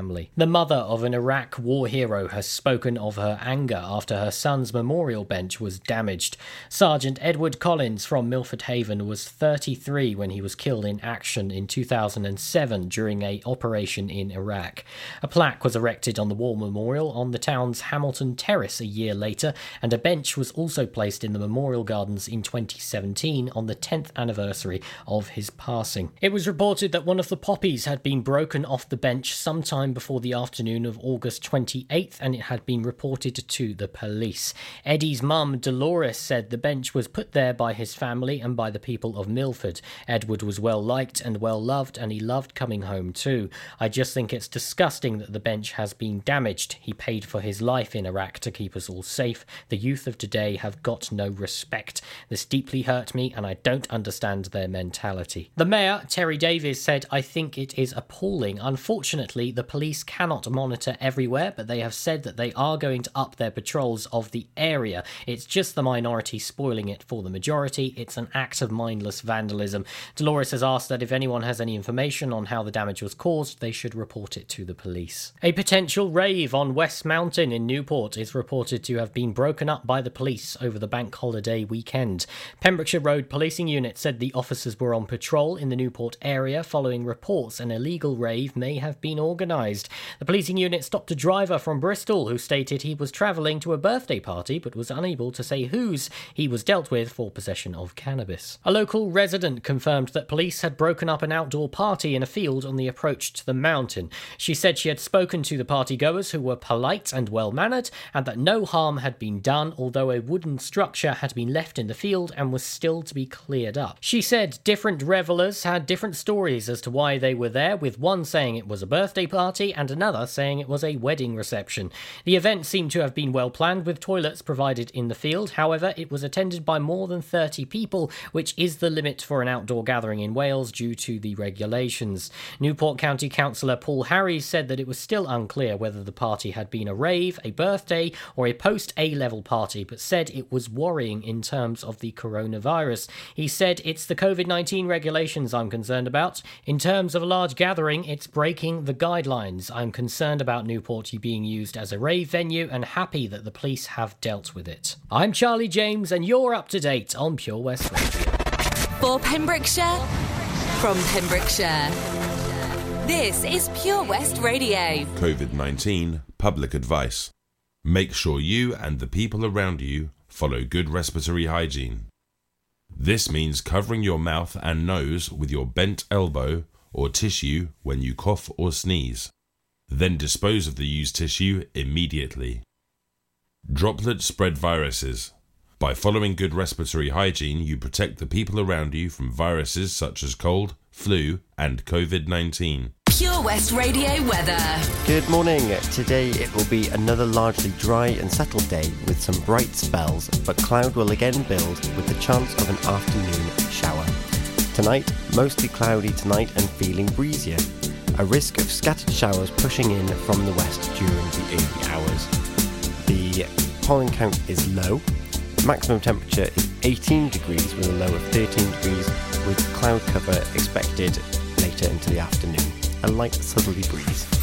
family. The mother of an Iraq war hero has spoken of her anger after her son's memorial bench was damaged. Sergeant Edward Collins from Milford Haven was 33 when he was killed in action in 2007 during a operation in Iraq. A plaque was erected on the war memorial on the town's Hamilton Terrace a year later, and a bench was also placed in the memorial gardens in 2017 on the 10th anniversary of his passing. It was reported that one of the poppies had been broken off the bench sometime before the afternoon of August 28th, and it had been reported to the police. Eddie's mum, Dolores, said the bench was put there by his family and by the people of Milford. Edward was well liked and well loved, and he loved coming home too. I just think it's disgusting that the bench has been damaged. He paid for his life in Iraq to keep us all safe. The youth of today have got no respect. This deeply hurt me, and I don't understand their mentality. The mayor, Terry Davies, said, I think it is appalling. Unfortunately, the police cannot monitor everywhere, but they have said that they are going to up their patrols of the area. It's just the minority spoiling it for the majority. It's an act of mindless vandalism. Dolores has asked that if anyone has any information on how the damage was caused, they should report it to the police. A potential rave on West Mountain in Newport is reported to have been broken up by the police over the bank holiday weekend. Pembrokeshire Road Policing Unit said the officers were on patrol in the Newport area following reports an illegal rave may have been organised. The policing unit stopped a driver from Bristol who stated he was travelling to a birthday party but was unable to say whose he was dealt with for possession of cannabis. A local resident confirmed that police had broken up an outdoor party in a field on the approach to the mountain. She said she had spoken to the partygoers who were polite and well mannered and that no harm had been done, although a wooden structure had been left in the field and was still to be cleared up. She said different revellers had different stories as to why they were there, with one saying it was a birthday party and another saying it was a wedding reception. The event seemed to have been well planned with toilets provided in the field, however, it was attended by more than 30 people, which is the limit for an outdoor gathering in Wales due to the regulations. Newport County Councillor Paul Harries said that it was still unclear whether the party had been a rave, a birthday, or a post A level party, but said it was worrying in terms of the coronavirus. He said, It's the COVID 19 regulations I'm concerned about. In terms of a large gathering, it's breaking the guidelines. I'm concerned about Newport being used as a rave venue and happy that the police have dealt with it. I'm Charlie James, and you're up to date on Pure West Radio. For Pembrokeshire, from Pembrokeshire. This is Pure West Radio. COVID 19 public advice. Make sure you and the people around you follow good respiratory hygiene. This means covering your mouth and nose with your bent elbow or tissue when you cough or sneeze. Then dispose of the used tissue immediately. Droplets spread viruses. By following good respiratory hygiene, you protect the people around you from viruses such as cold, flu, and COVID 19. Pure West Radio weather. Good morning. Today it will be another largely dry and settled day with some bright spells, but cloud will again build with the chance of an afternoon shower. Tonight, mostly cloudy tonight and feeling breezier. A risk of scattered showers pushing in from the west during the early hours. The pollen count is low. Maximum temperature is 18 degrees with a low of 13 degrees, with cloud cover expected later into the afternoon. A light southerly breeze.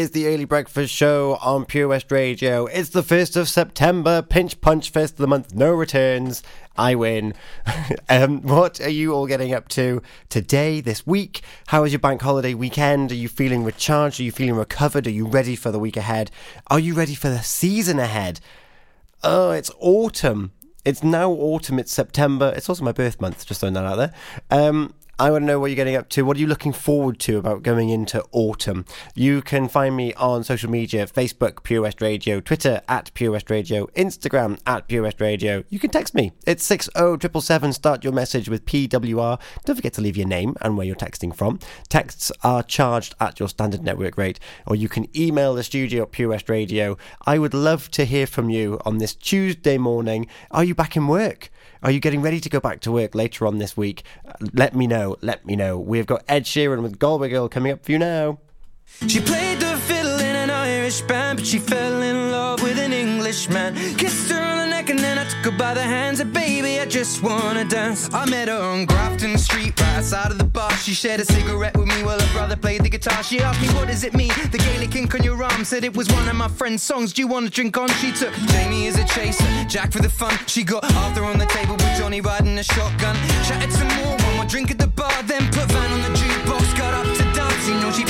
Is the early breakfast show on Pure West Radio. It's the 1st of September, pinch punch first of the month, no returns. I win. um, what are you all getting up to today, this week? How was your bank holiday weekend? Are you feeling recharged? Are you feeling recovered? Are you ready for the week ahead? Are you ready for the season ahead? Oh, it's autumn. It's now autumn. It's September. It's also my birth month, just throwing that out there. Um, I want to know what you're getting up to. What are you looking forward to about going into autumn? You can find me on social media Facebook, Pure West Radio, Twitter at Pure West Radio, Instagram at Pure West Radio. You can text me. It's 60777. Start your message with PWR. Don't forget to leave your name and where you're texting from. Texts are charged at your standard network rate, or you can email the studio at Pure West Radio. I would love to hear from you on this Tuesday morning. Are you back in work? Are you getting ready to go back to work later on this week? Uh, let me know. Let me know. We've got Ed Sheeran with Galway Girl coming up for you now. She played the fiddle in an Irish band, but she fell in love with an Englishman. Kissed her by the hands. And baby, I just wanna dance. I met her on Grafton Street, right outside of the bar. She shared a cigarette with me while her brother played the guitar. She asked me, What does it mean? The Gaelic ink on your arm said it was one of my friend's songs. Do you wanna drink on? She took Jamie as a chaser, Jack for the fun. She got Arthur on the table with Johnny riding a shotgun. Chatted some more, one more drink at the bar, then put Van on the jukebox. Got up to dance, you know she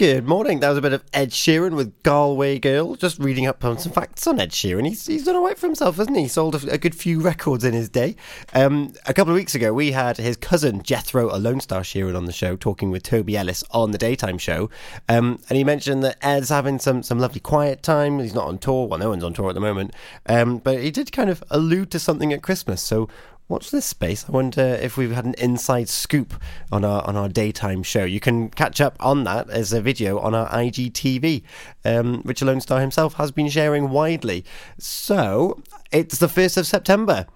Good morning. That was a bit of Ed Sheeran with Galway Girl. Just reading up on some facts on Ed Sheeran. He's, he's done right for himself, hasn't he? Sold a, a good few records in his day. Um, a couple of weeks ago, we had his cousin Jethro, Alonestar Sheeran, on the show, talking with Toby Ellis on the daytime show. Um, and he mentioned that Ed's having some, some lovely quiet time. He's not on tour. Well, no one's on tour at the moment. Um, but he did kind of allude to something at Christmas. So Watch this space. I wonder if we've had an inside scoop on our on our daytime show. You can catch up on that as a video on our IGTV, um, which Lone Star himself has been sharing widely. So it's the first of September.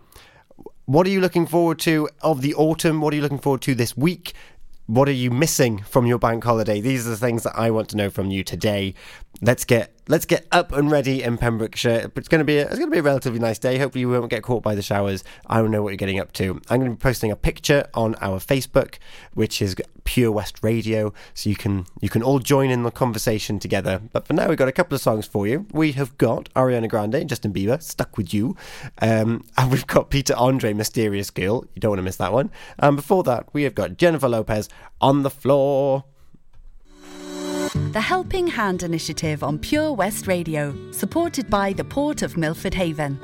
What are you looking forward to of the autumn? What are you looking forward to this week? What are you missing from your bank holiday? These are the things that I want to know from you today. Let's get let's get up and ready in Pembrokeshire. It's going to be a, it's going to be a relatively nice day. Hopefully, you won't get caught by the showers. I don't know what you're getting up to. I'm going to be posting a picture on our Facebook, which is Pure West Radio, so you can you can all join in the conversation together. But for now, we've got a couple of songs for you. We have got Ariana Grande and Justin Bieber, "Stuck with You," um, and we've got Peter Andre, "Mysterious Girl." You don't want to miss that one. And before that, we have got Jennifer Lopez, "On the Floor." The Helping Hand Initiative on Pure West Radio, supported by the Port of Milford Haven.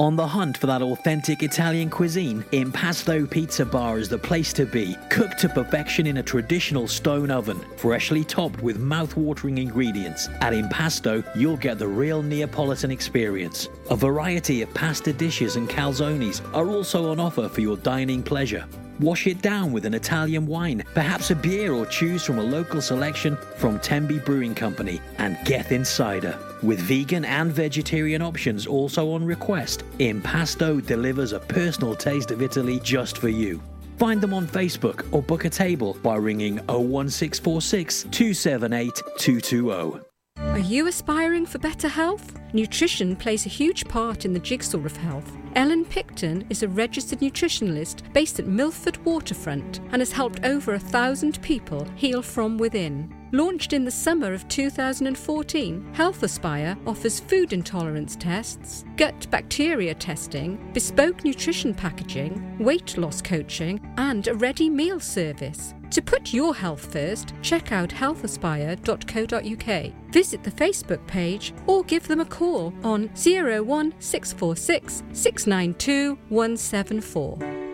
On the hunt for that authentic Italian cuisine, Impasto Pizza Bar is the place to be. Cooked to perfection in a traditional stone oven, freshly topped with mouth-watering ingredients. At Impasto, you'll get the real Neapolitan experience. A variety of pasta dishes and calzones are also on offer for your dining pleasure. Wash it down with an Italian wine, perhaps a beer, or choose from a local selection from Tenby Brewing Company and Geth Insider. With vegan and vegetarian options also on request, Impasto delivers a personal taste of Italy just for you. Find them on Facebook or book a table by ringing 01646 278 220. Are you aspiring for better health? Nutrition plays a huge part in the jigsaw of health. Ellen Picton is a registered nutritionalist based at Milford Waterfront and has helped over a thousand people heal from within. Launched in the summer of 2014, Health Aspire offers food intolerance tests, gut bacteria testing, bespoke nutrition packaging, weight loss coaching, and a ready meal service. To put your health first, check out healthaspire.co.uk. Visit the Facebook page or give them a call on 01646 692 174.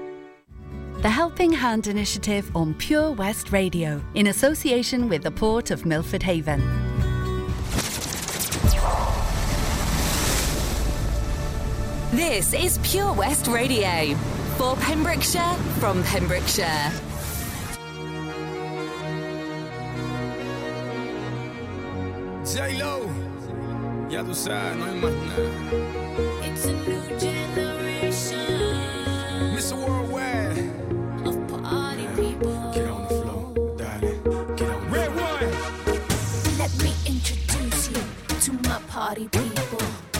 The Helping Hand Initiative on Pure West Radio, in association with the Port of Milford Haven. This is Pure West Radio. For Pembrokeshire, from Pembrokeshire. J-Lo, ya tú sabes, no hay más nada. It's a new generation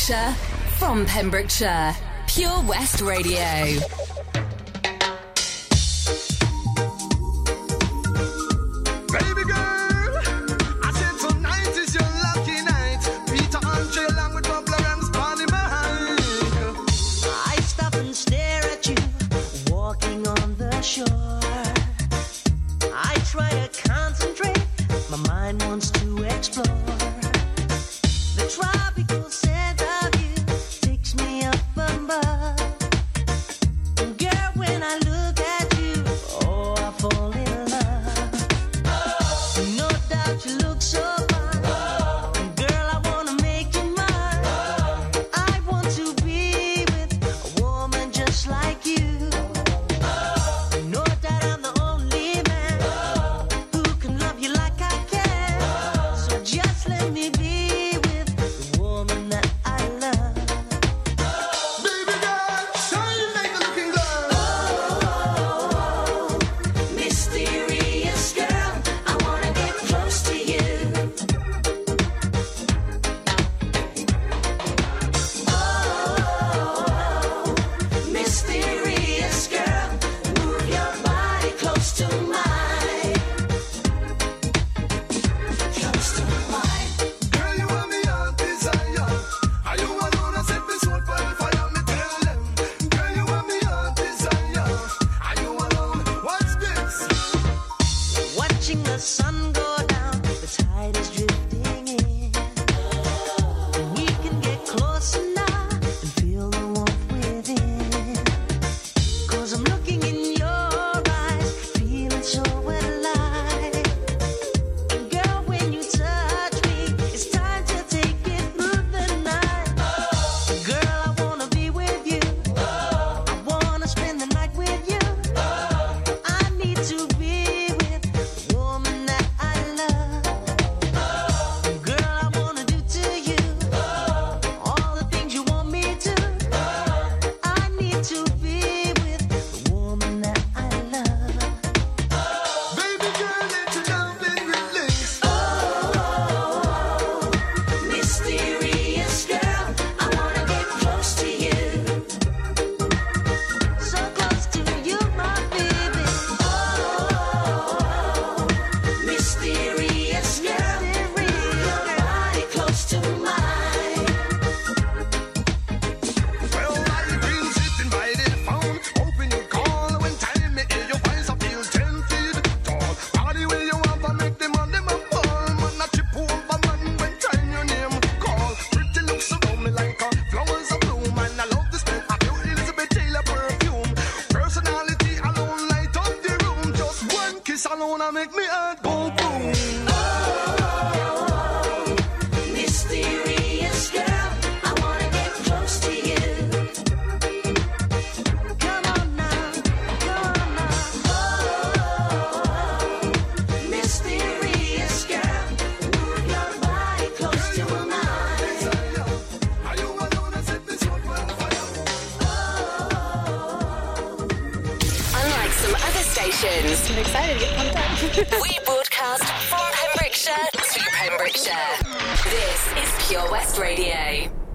Pembrokeshire, from Pembrokeshire, Pure West Radio. sun I'm excited to get pumped up. we broadcast from Pembrokeshire to Pembrokeshire. This is Pure West Radio.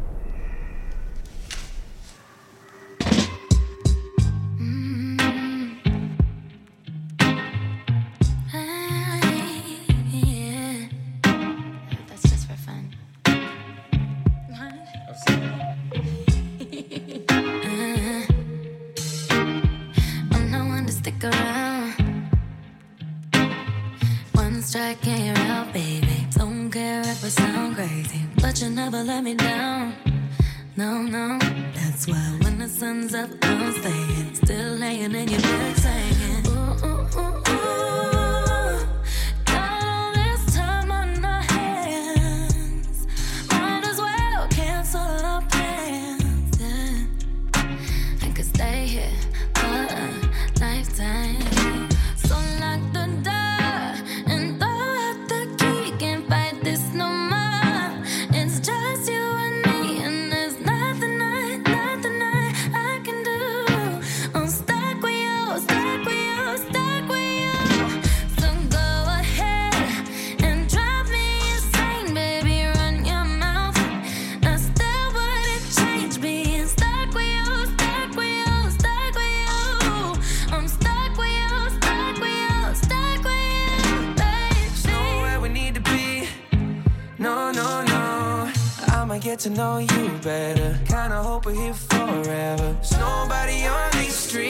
Better. Kinda hope we're here forever. There's nobody on these streets.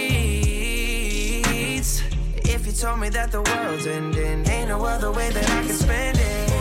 If you told me that the world's ending, ain't no other way that I can spend it.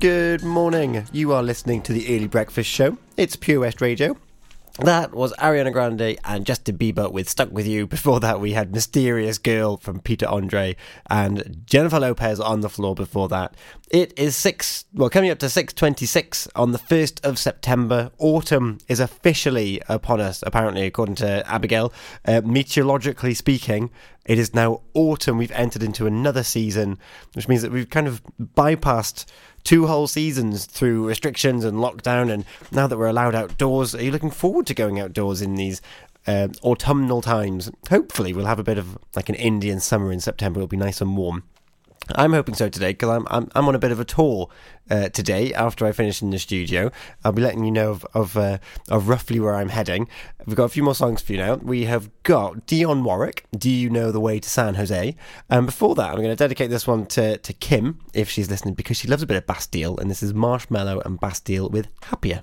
Good morning. You are listening to the Early Breakfast Show. It's Pure West Radio. That was Ariana Grande and Justin Bieber with Stuck With You. Before that, we had Mysterious Girl from Peter Andre and Jennifer Lopez on the floor before that. It is 6, well, coming up to 6.26 on the 1st of September. Autumn is officially upon us, apparently, according to Abigail. Uh, meteorologically speaking, it is now autumn. We've entered into another season, which means that we've kind of bypassed two whole seasons through restrictions and lockdown. And now that we're allowed outdoors, are you looking forward to going outdoors in these uh, autumnal times? Hopefully, we'll have a bit of like an Indian summer in September. It'll be nice and warm. I'm hoping so today because I'm, I'm I'm on a bit of a tour uh, today. After I finish in the studio, I'll be letting you know of of, uh, of roughly where I'm heading. We've got a few more songs for you now. We have got Dionne Warwick. Do you know the way to San Jose? And before that, I'm going to dedicate this one to to Kim if she's listening because she loves a bit of Bastille. And this is Marshmello and Bastille with Happier.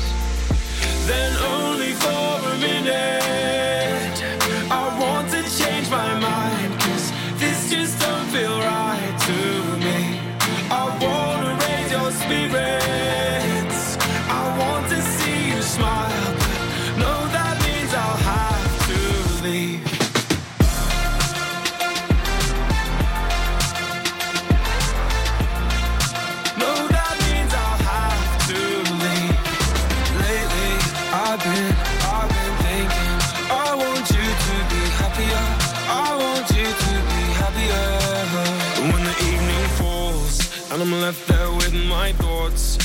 Then only for a minute I want to change my mind Cause this just don't feel right to me. I wanna raise your spirits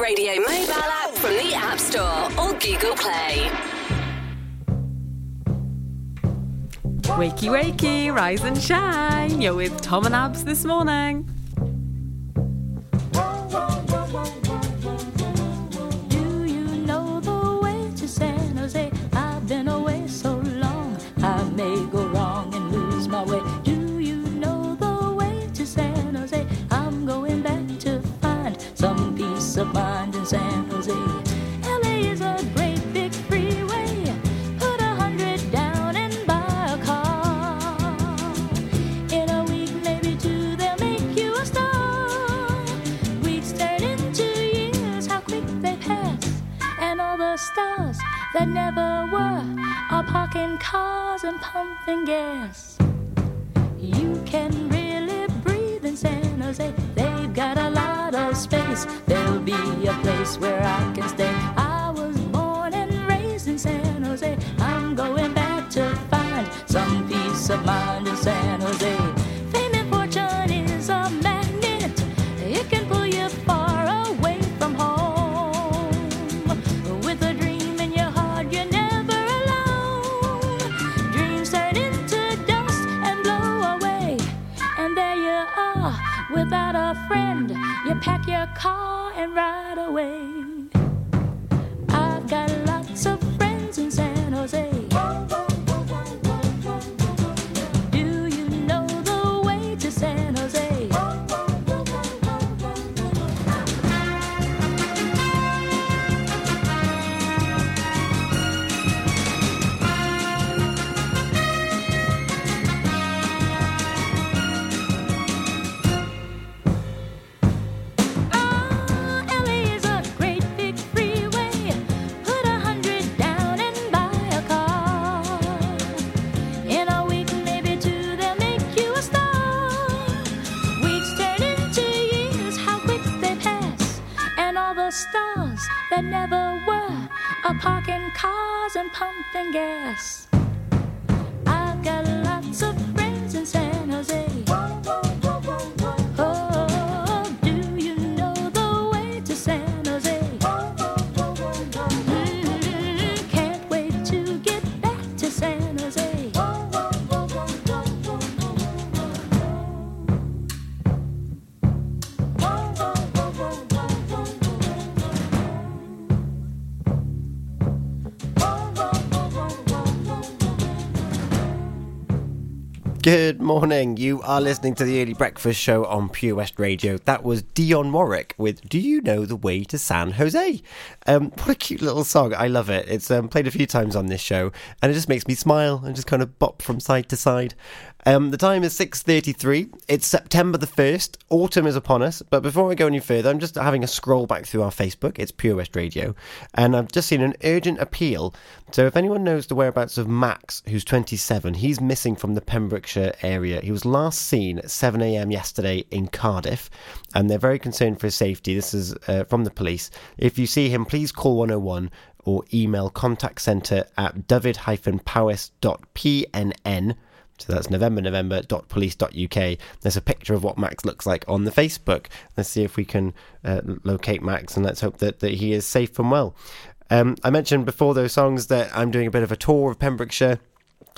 Radio mobile app from the App Store or Google Play. Wakey, wakey, rise and shine. You're with Tom and Abz this morning. Parking cars and pumping gas. You can really breathe in San Jose. They've got a lot of space. Your car and ride away. Good morning. You are listening to the Early Breakfast Show on Pure West Radio. That was Dionne Warwick with Do You Know the Way to San Jose? Um, what a cute little song. I love it. It's um, played a few times on this show and it just makes me smile and just kind of bop from side to side. Um, the time is 6.33. It's September the 1st. Autumn is upon us. But before I go any further, I'm just having a scroll back through our Facebook. It's Pure West Radio. And I've just seen an urgent appeal. So if anyone knows the whereabouts of Max, who's 27, he's missing from the Pembrokeshire area. He was last seen at 7am yesterday in Cardiff. And they're very concerned for his safety. This is uh, from the police. If you see him, please call 101 or email contact centre at dyfed-powys.pnn so that's November November.police.uk. There's a picture of what Max looks like on the Facebook. Let's see if we can uh, locate Max and let's hope that, that he is safe and well. Um, I mentioned before those songs that I'm doing a bit of a tour of Pembrokeshire.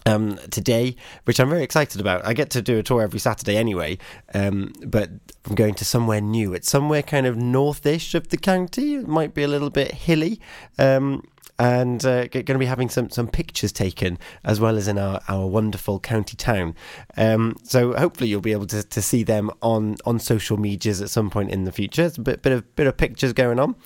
um, today, which I'm very excited about. I get to do a tour every Saturday anyway, um, but I'm going to somewhere new. It's somewhere kind of northish of the county. It might be a little bit hilly. Um, and uh, going to be having some, some pictures taken as well as in our, our wonderful county town. Um, so hopefully you'll be able to, to see them on, on social medias at some point in the future. It's a bit, bit of bit of pictures going on.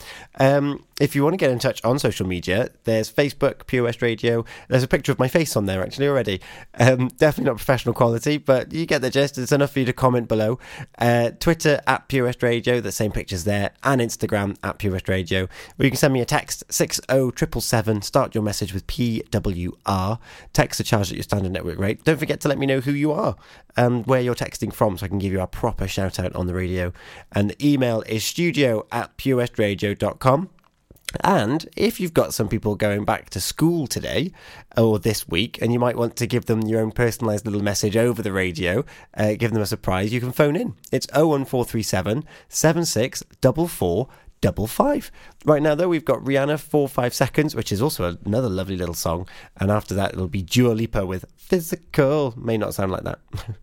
Um, if you want to get in touch on social media, there's Facebook, Pure West Radio. There's a picture of my face on there actually already. Um, definitely not professional quality, but you get the gist. It's enough for you to comment below. Uh, Twitter at Pure West Radio, the same pictures there, and Instagram at Pure West Radio. Or you can send me a text six zero triple seven. Start your message with PWR. Text are charged at your standard network rate. Don't forget to let me know who you are and where you're texting from, so I can give you a proper shout out on the radio. And the email is studio at purewestradio.com. And if you've got some people going back to school today or this week, and you might want to give them your own personalised little message over the radio, uh, give them a surprise, you can phone in. It's 01437 7644 double five. Right now, though, we've got Rihanna four five seconds, which is also another lovely little song. And after that, it'll be Dua Lipa with Physical. May not sound like that.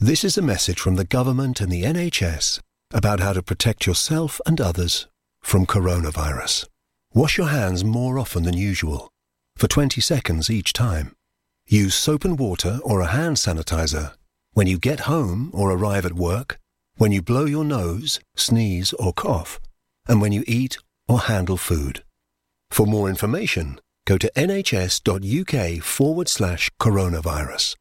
This is a message from the government and the NHS about how to protect yourself and others from coronavirus. Wash your hands more often than usual, for 20 seconds each time. Use soap and water or a hand sanitizer when you get home or arrive at work, when you blow your nose, sneeze, or cough, and when you eat or handle food. For more information, go to nhs.uk forward slash coronavirus.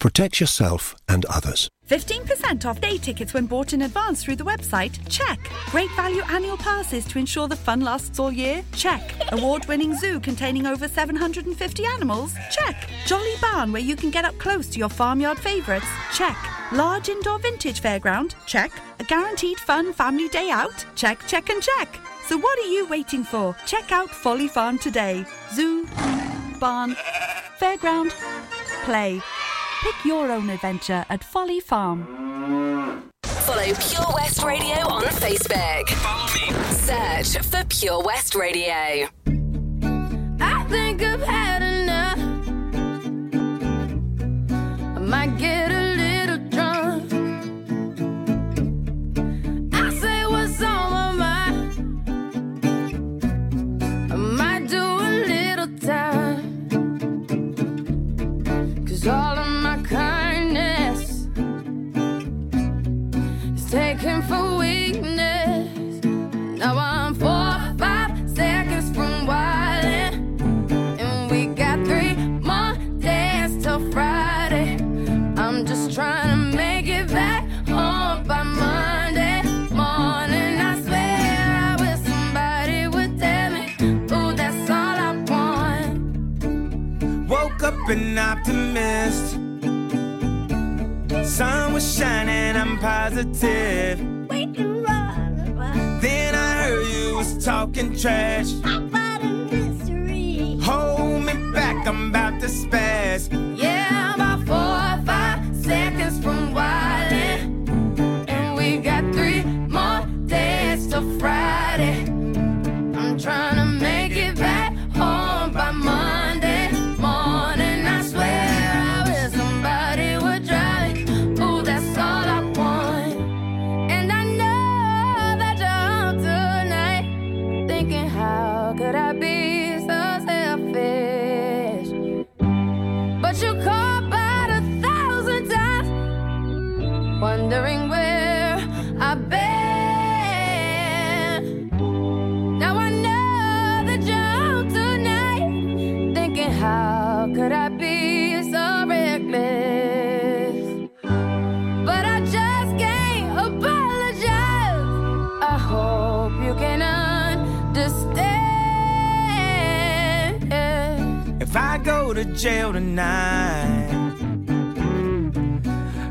Protect yourself and others. 15% off day tickets when bought in advance through the website? Check. Great value annual passes to ensure the fun lasts all year? Check. Award winning zoo containing over 750 animals? Check. Jolly barn where you can get up close to your farmyard favourites? Check. Large indoor vintage fairground? Check. A guaranteed fun family day out? Check, check, and check. So what are you waiting for? Check out Folly Farm today. Zoo, barn, fairground, play. Pick your own adventure at Folly Farm. Follow Pure West Radio on Facebook. Follow me. Search for Pure West Radio. I think I've had enough. I might get a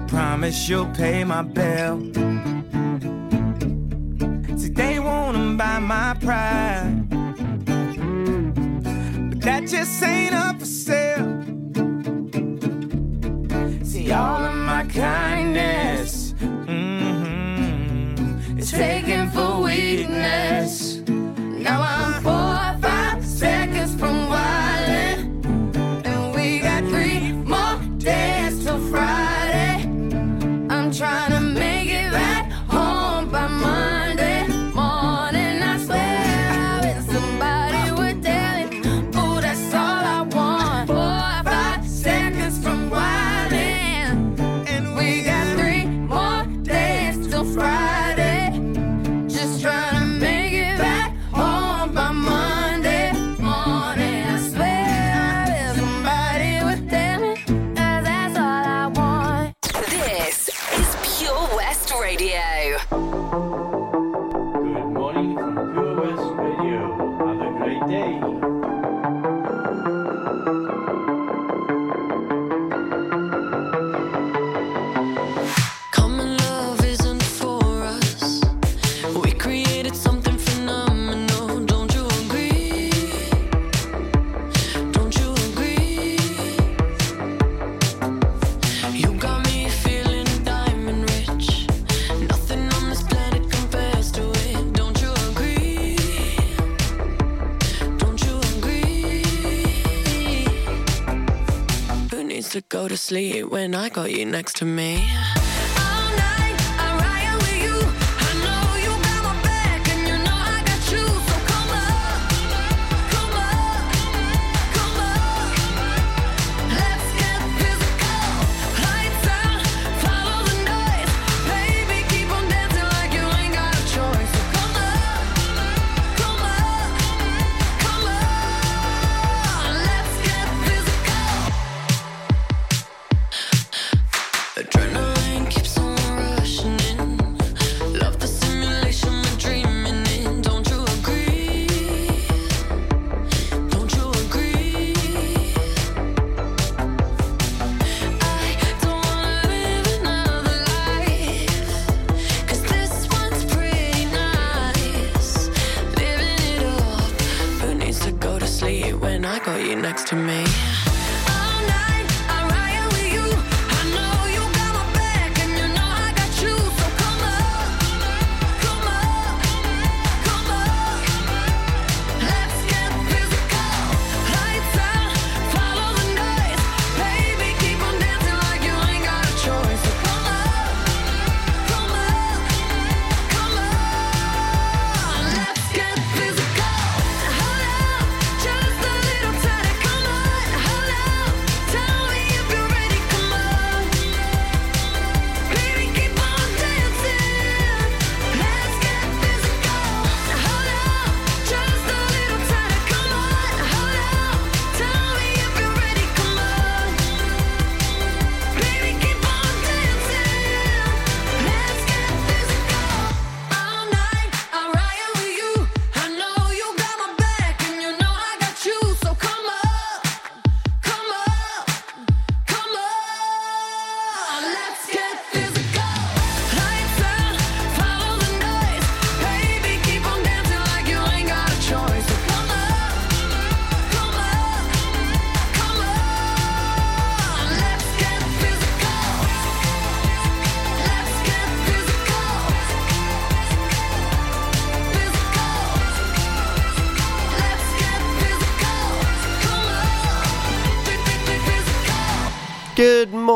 promise you'll pay my bill. See, they wanna buy my pride, but that just ain't up for sale. See, all of my kindness mhm, is taken for weakness. Next to me?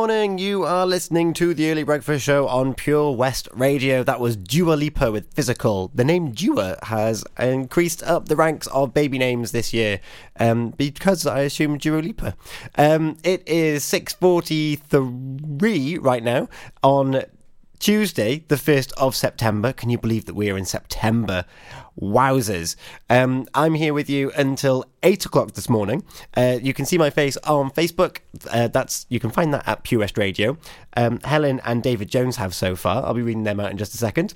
Morning. You are listening to the Early Breakfast Show on Pure West Radio. That was Dua Lipa with Physical. The name Dua has increased up the ranks of baby names this year um, because I assume Dua Lipa. Um, it is 6.43 right now on Tuesday, the 1st of September. Can you believe that we're in September? Wowzers. Um, I'm here with you until 8 o'clock this morning. Uh, you can see my face on Facebook. Uh, that's You can find that at Pure West Radio. Um, Helen and David Jones have so far. I'll be reading them out in just a second.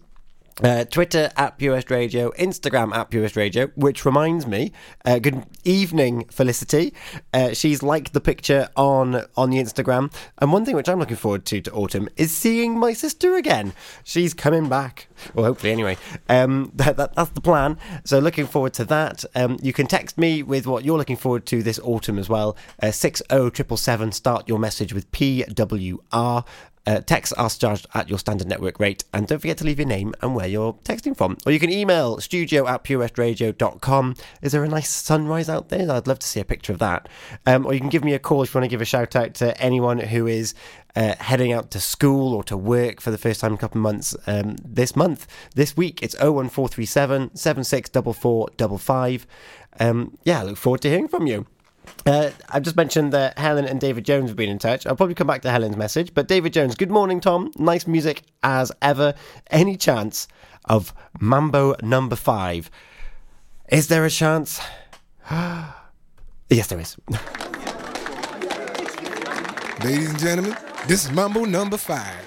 Uh, Twitter at Pure West Radio, Instagram at Pure West Radio, which reminds me, uh, good evening, Felicity. Uh, she's liked the picture on on the Instagram, and one thing which I'm looking forward to to autumn is seeing my sister again. She's coming back, well, hopefully anyway. Um, that, that, that's the plan. So looking forward to that. Um, you can text me with what you're looking forward to this autumn as well. Uh, Six zero triple seven. Start your message with PWR. Uh, texts are charged at your standard network rate, and don't forget to leave your name and where you're texting from. Or you can email studio at purewestradio.com. Is there a nice sunrise out there? I'd love to see a picture of that. Um, or you can give me a call if you want to give a shout out to anyone who is uh, heading out to school or to work for the first time in a couple of months um, this month. This week, it's 01437 764455. Um, yeah, I look forward to hearing from you. Uh, I've just mentioned that Helen and David Jones have been in touch. I'll probably come back to Helen's message. But David Jones, good morning, Tom. Nice music as ever. Any chance of Mambo number five? Is there a chance? yes, there is. Ladies and gentlemen, this is Mambo number five.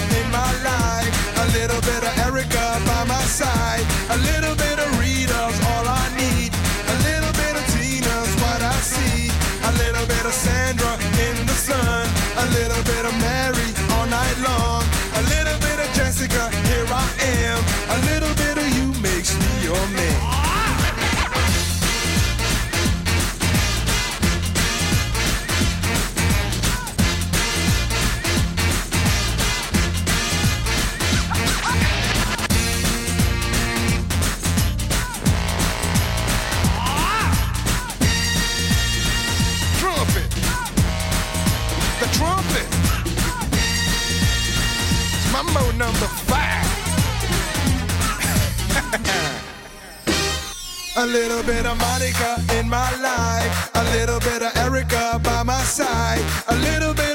A little bit of Monica in my life. A little bit of Erica by my side. A little bit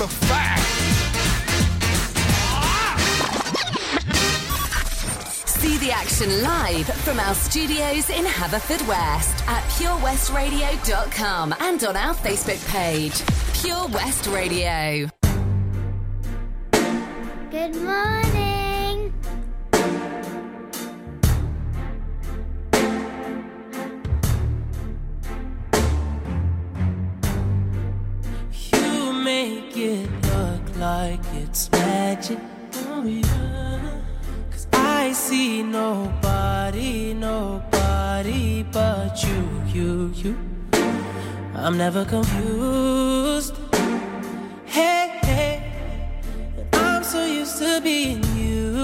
Mambo number five. See the action live from our studios in Haverfordwest at purewestradio.com and on our Facebook page, Pure West Radio. Good morning. like it's magic. Oh, yeah. Cause I see nobody, nobody but you, you, you. I'm never confused. Hey, hey, I'm so used to being you.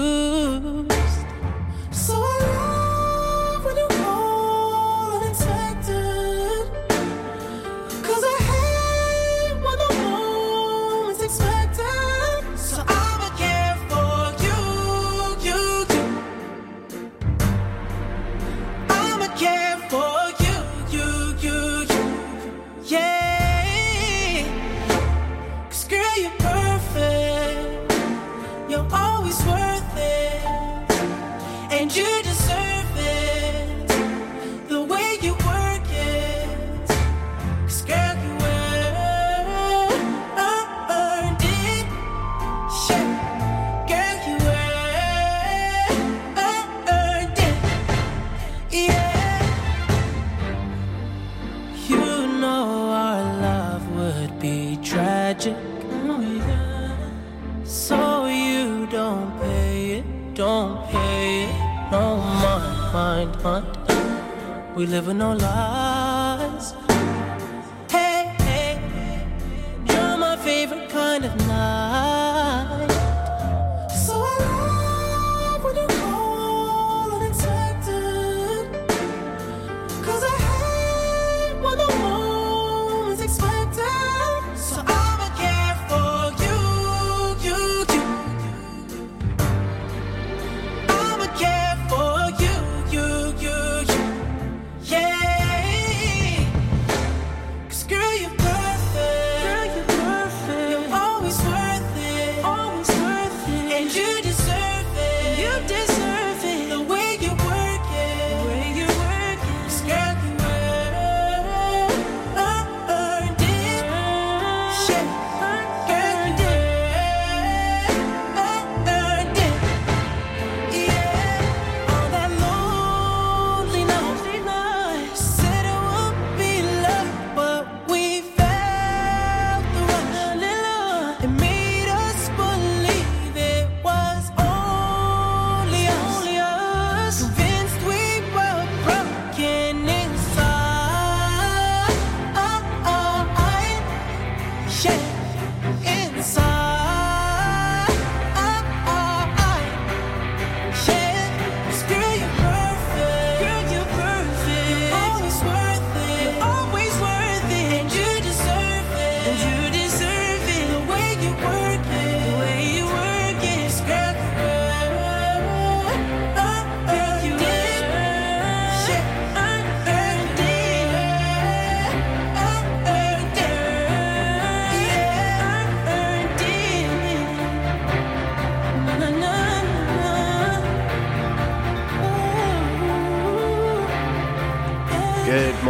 don't pay no mind, mind, mind. We living our lives.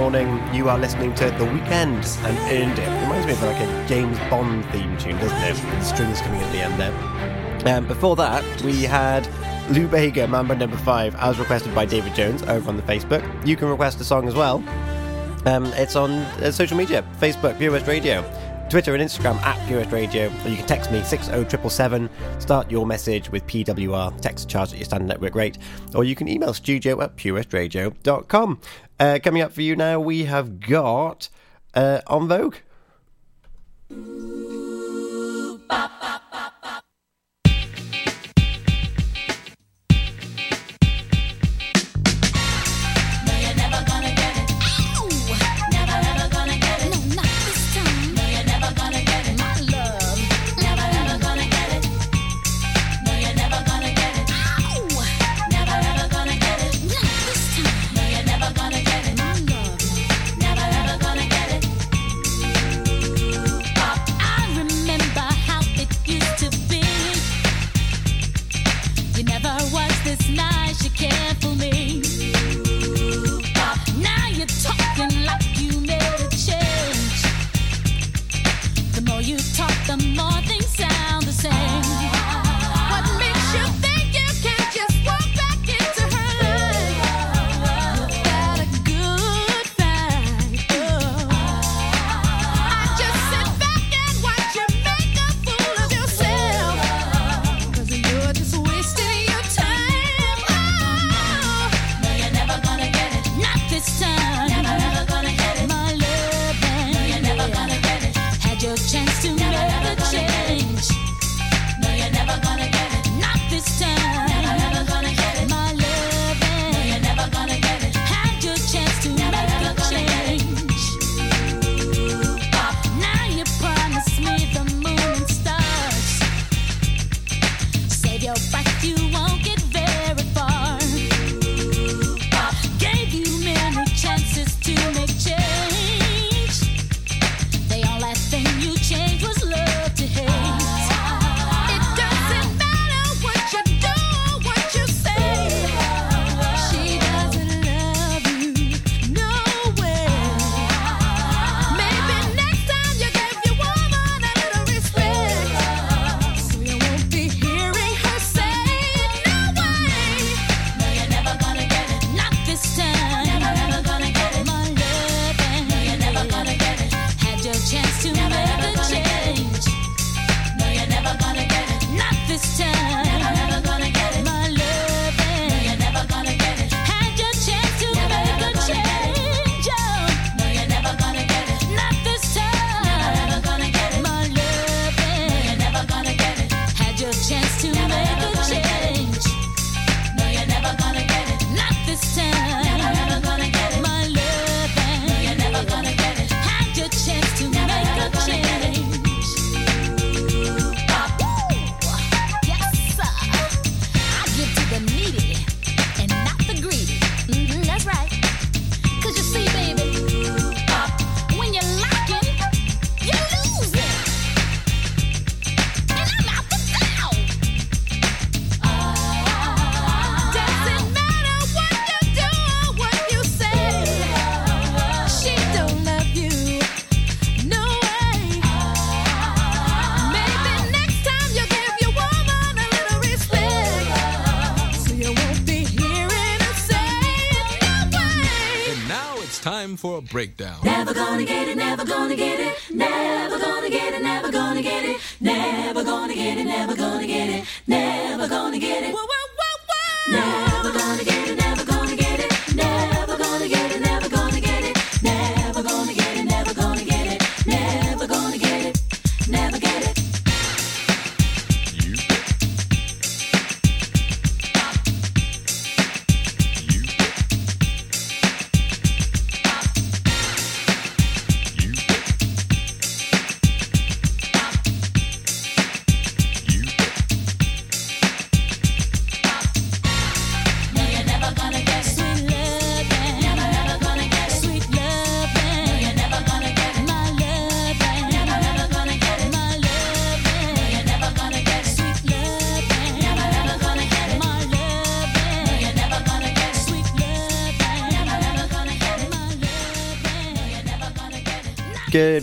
morning. You are listening to The Weeknd and Earned It. Reminds me of like a James Bond theme tune, doesn't it? The strings coming at the end there. Um, before that, we had Lou Bega, Mambo Number 5, as requested by David Jones over on the Facebook. You can request a song as well. Um, it's on uh, social media, Facebook, Pure West Radio. Twitter and Instagram at Pure West Radio, or you can text me 60777. Start your message with PWR, text charge at your standard network rate, or you can email studio at purewestradio.com. Uh, coming up for you now, we have got uh, En Vogue. Ooh. breakdown. Never gonna get it, never gonna get it, never gonna get it, never gonna get it.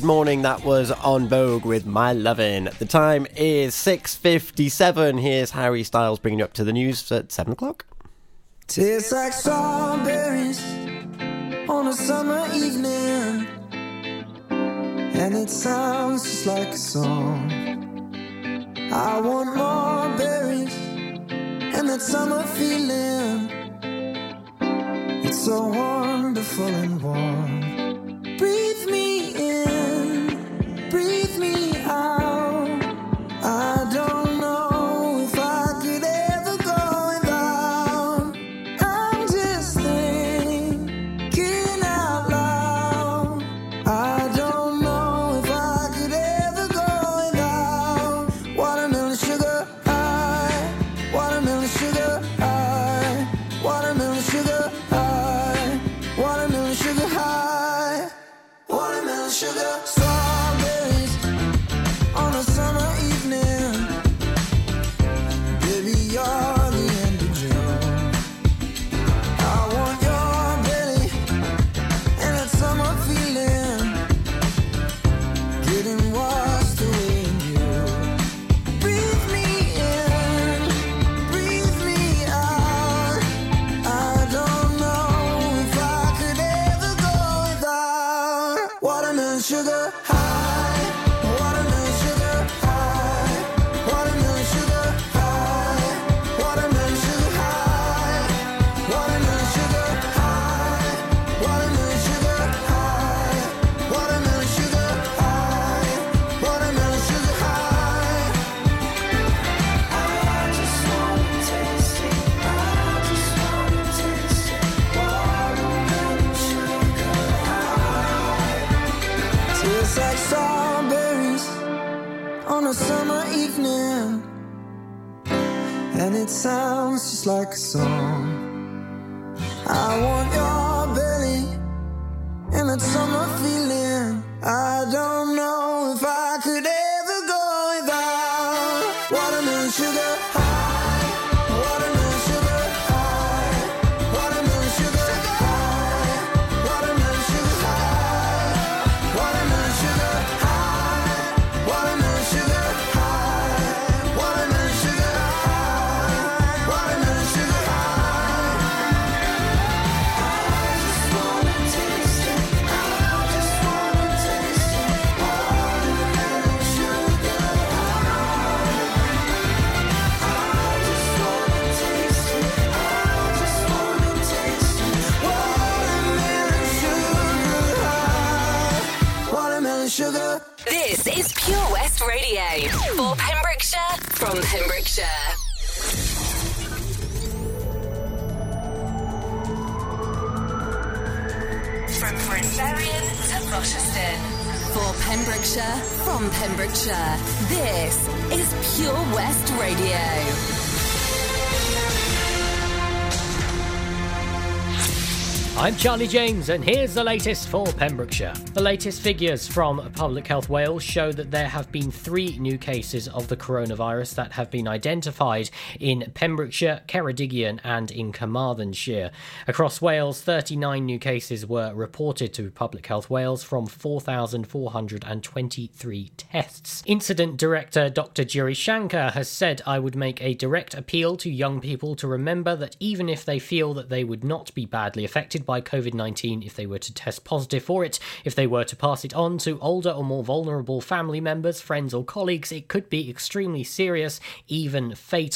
morning. That was En Vogue with My Lovin'. The time is 6.57. Here's Harry Styles bringing you up to the news at 7 o'clock. Tastes like strawberries on a summer evening. And it sounds just like a song. I want more berries and that summer feeling. It's so wonderful and warm. From Pembrokeshire. From Prince to Rochester. For Pembrokeshire, from Pembrokeshire, this is Pure West Radio. I'm Charlie James, and here's the latest for Pembrokeshire. The latest figures from Public Health Wales show that there have been three new cases of the coronavirus that have been identified in Pembrokeshire, Ceredigion, and in Carmarthenshire. Across Wales, 39 new cases were reported to Public Health Wales from 4,423 tests. Incident Director Dr. Giri Shankar has said, I would make a direct appeal to young people to remember that even if they feel that they would not be badly affected by COVID 19 if they were to test positive for it, if they were to pass it on to older or more vulnerable family members, friends, or colleagues, it could be extremely serious, even fatal.